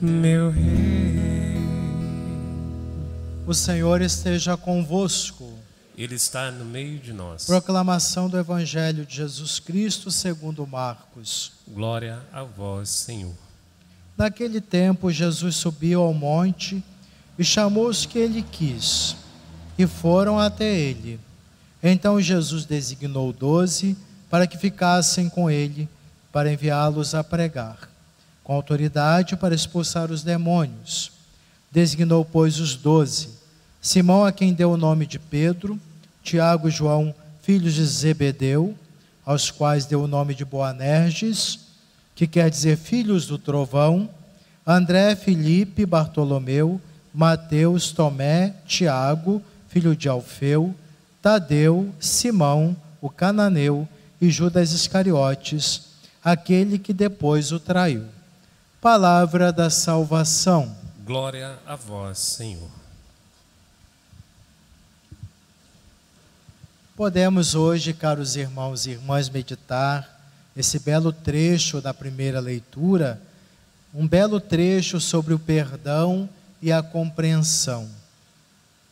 meu Rei. O Senhor esteja convosco. Ele está no meio de nós. Proclamação do Evangelho de Jesus Cristo segundo Marcos. Glória a vós, Senhor. Naquele tempo, Jesus subiu ao monte e chamou os que ele quis, e foram até ele. Então Jesus designou doze para que ficassem com ele, para enviá-los a pregar, com autoridade para expulsar os demônios. Designou, pois, os doze: Simão, a quem deu o nome de Pedro, Tiago e João, filhos de Zebedeu, aos quais deu o nome de Boanerges, que quer dizer filhos do trovão, André, Felipe, Bartolomeu, Mateus, Tomé, Tiago, filho de Alfeu, Tadeu, Simão, o cananeu e Judas Iscariotes, aquele que depois o traiu. Palavra da salvação. Glória a vós, Senhor. Podemos hoje, caros irmãos e irmãs, meditar esse belo trecho da primeira leitura, um belo trecho sobre o perdão e a compreensão.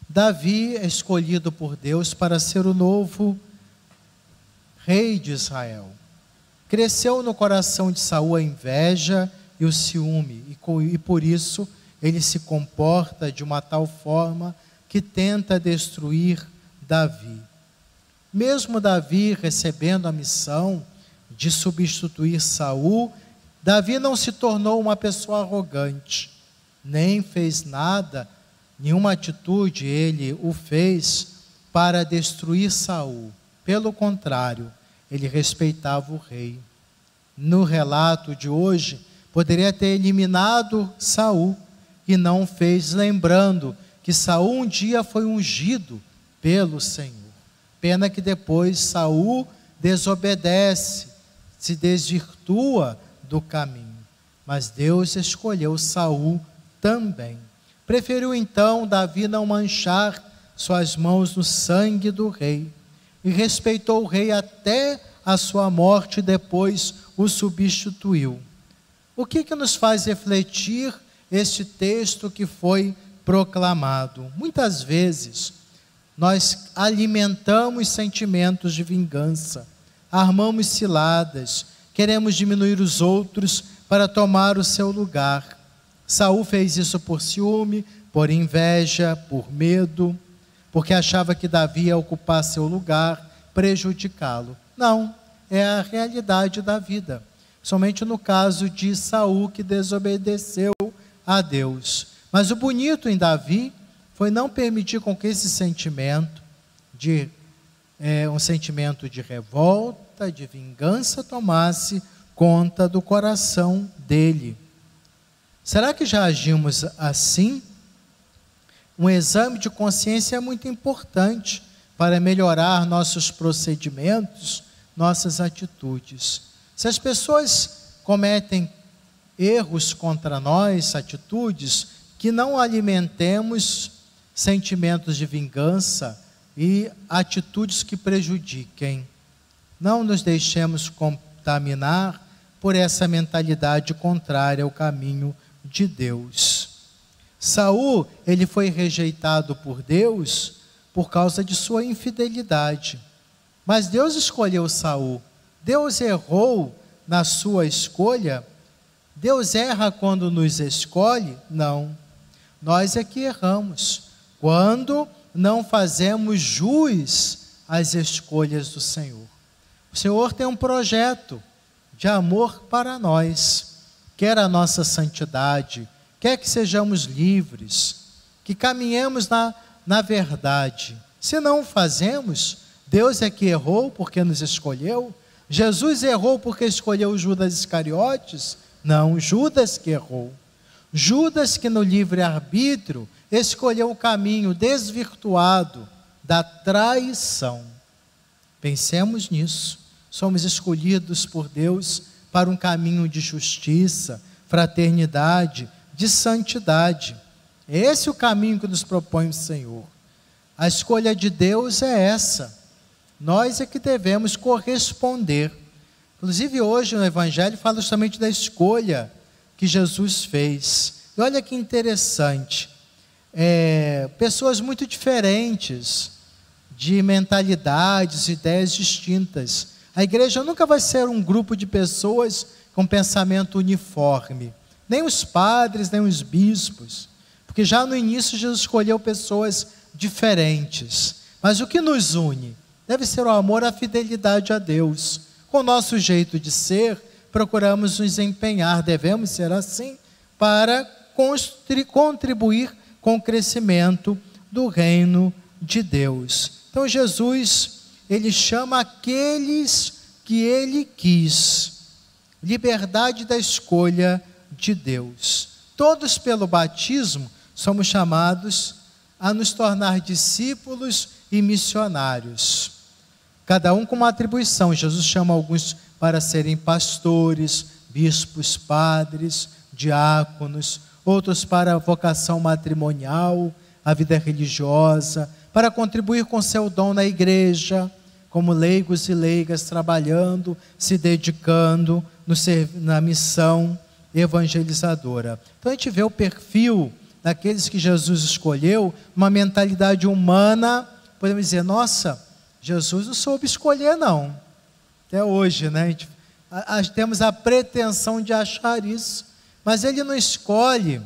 Davi é escolhido por Deus para ser o novo rei de Israel. Cresceu no coração de Saul a inveja e o ciúme, e por isso ele se comporta de uma tal forma que tenta destruir Davi. Mesmo Davi recebendo a missão de substituir Saul, Davi não se tornou uma pessoa arrogante, nem fez nada, nenhuma atitude ele o fez para destruir Saul. Pelo contrário, ele respeitava o rei. No relato de hoje, poderia ter eliminado Saul e não fez, lembrando que Saul um dia foi ungido pelo Senhor. Pena que depois Saul desobedece, se desvirtua do caminho. Mas Deus escolheu Saul também. Preferiu então Davi não manchar suas mãos no sangue do rei e respeitou o rei até a sua morte, depois o substituiu. O que, que nos faz refletir este texto que foi proclamado? Muitas vezes nós alimentamos sentimentos de vingança, armamos ciladas, queremos diminuir os outros para tomar o seu lugar. Saul fez isso por ciúme, por inveja, por medo porque achava que Davi ia ocupar seu lugar, prejudicá-lo. Não, é a realidade da vida. Somente no caso de Saul que desobedeceu a Deus. Mas o bonito em Davi foi não permitir com que esse sentimento de é, um sentimento de revolta, de vingança tomasse conta do coração dele. Será que já agimos assim? Um exame de consciência é muito importante para melhorar nossos procedimentos, nossas atitudes. Se as pessoas cometem erros contra nós, atitudes, que não alimentemos sentimentos de vingança e atitudes que prejudiquem. Não nos deixemos contaminar por essa mentalidade contrária ao caminho de Deus. Saul, ele foi rejeitado por Deus por causa de sua infidelidade. Mas Deus escolheu Saul. Deus errou na sua escolha? Deus erra quando nos escolhe? Não. Nós é que erramos. Quando não fazemos jus às escolhas do Senhor. O Senhor tem um projeto de amor para nós, quer a nossa santidade, quer que sejamos livres, que caminhemos na, na verdade. Se não fazemos, Deus é que errou porque nos escolheu. Jesus errou porque escolheu Judas Iscariotes? Não, Judas que errou. Judas que no livre-arbítrio escolheu o caminho desvirtuado da traição. Pensemos nisso. Somos escolhidos por Deus para um caminho de justiça, fraternidade, de santidade. Esse é o caminho que nos propõe o Senhor. A escolha de Deus é essa. Nós é que devemos corresponder. Inclusive, hoje no Evangelho fala justamente da escolha que Jesus fez. E olha que interessante, é, pessoas muito diferentes, de mentalidades, ideias distintas. A igreja nunca vai ser um grupo de pessoas com pensamento uniforme, nem os padres, nem os bispos, porque já no início Jesus escolheu pessoas diferentes. Mas o que nos une deve ser o amor, a fidelidade a Deus. Com o nosso jeito de ser, procuramos nos empenhar, devemos ser assim, para contribuir com o crescimento do reino de Deus. Então Jesus, ele chama aqueles que ele quis. Liberdade da escolha de Deus. Todos pelo batismo somos chamados a nos tornar discípulos e missionários. Cada um com uma atribuição. Jesus chama alguns para serem pastores, bispos, padres, diáconos, outros para a vocação matrimonial, a vida religiosa, para contribuir com seu dom na igreja, como leigos e leigas trabalhando, se dedicando na missão evangelizadora. Então a gente vê o perfil daqueles que Jesus escolheu, uma mentalidade humana, podemos dizer, nossa, Jesus não soube escolher não. Até hoje, né? A gente, a, a, temos a pretensão de achar isso, mas ele não escolhe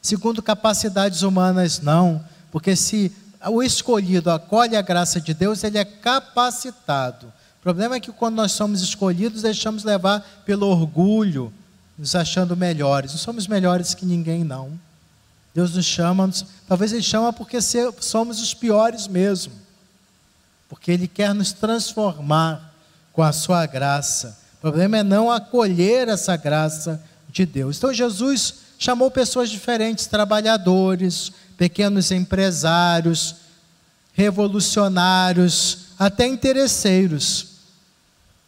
segundo capacidades humanas não, porque se o escolhido acolhe a graça de Deus, ele é capacitado. O problema é que quando nós somos escolhidos, deixamos levar pelo orgulho, nos achando melhores. Não somos melhores que ninguém, não. Deus nos chama, talvez Ele chama porque somos os piores mesmo. Porque Ele quer nos transformar com a Sua graça. O problema é não acolher essa graça de Deus. Então Jesus chamou pessoas diferentes, trabalhadores, pequenos empresários, revolucionários, até interesseiros,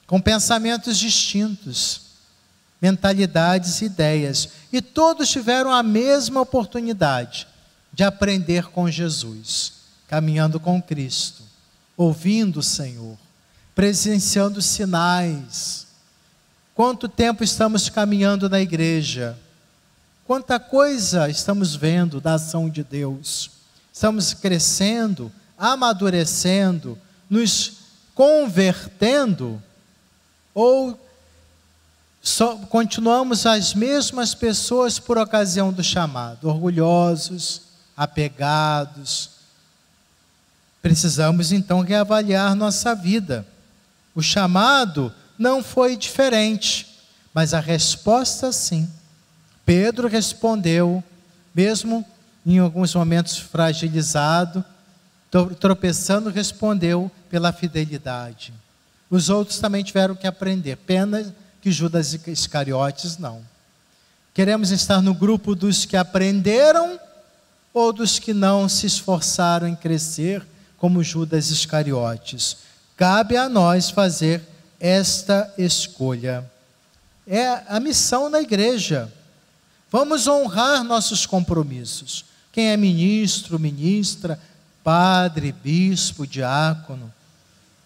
com pensamentos distintos, mentalidades e ideias. E todos tiveram a mesma oportunidade de aprender com Jesus, caminhando com Cristo, ouvindo o Senhor, presenciando sinais. Quanto tempo estamos caminhando na igreja? Quanta coisa estamos vendo da ação de Deus. Estamos crescendo, amadurecendo, nos convertendo ou só continuamos as mesmas pessoas por ocasião do chamado, orgulhosos, apegados. Precisamos então reavaliar nossa vida. O chamado não foi diferente, mas a resposta sim. Pedro respondeu, mesmo em alguns momentos fragilizado, tropeçando, respondeu pela fidelidade. Os outros também tiveram que aprender, pena que Judas Iscariotes não. Queremos estar no grupo dos que aprenderam ou dos que não se esforçaram em crescer, como Judas Iscariotes. Cabe a nós fazer esta escolha. É a missão da igreja Vamos honrar nossos compromissos. Quem é ministro, ministra, padre, bispo, diácono.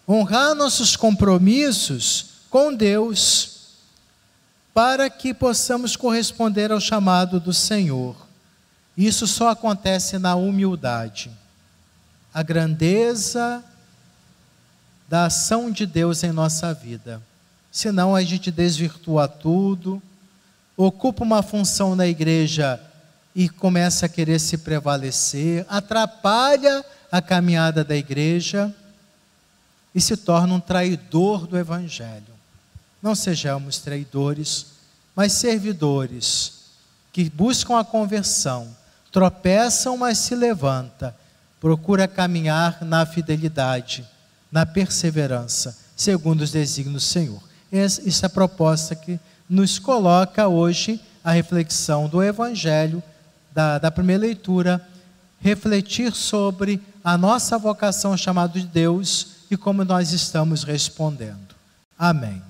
Honrar nossos compromissos com Deus, para que possamos corresponder ao chamado do Senhor. Isso só acontece na humildade. A grandeza da ação de Deus em nossa vida. Senão a gente desvirtua tudo ocupa uma função na igreja e começa a querer se prevalecer, atrapalha a caminhada da igreja e se torna um traidor do evangelho. Não sejamos traidores, mas servidores que buscam a conversão, tropeçam, mas se levanta, procura caminhar na fidelidade, na perseverança, segundo os desígnios do Senhor. Essa é a proposta que nos coloca hoje a reflexão do Evangelho, da, da primeira leitura, refletir sobre a nossa vocação chamada de Deus e como nós estamos respondendo. Amém.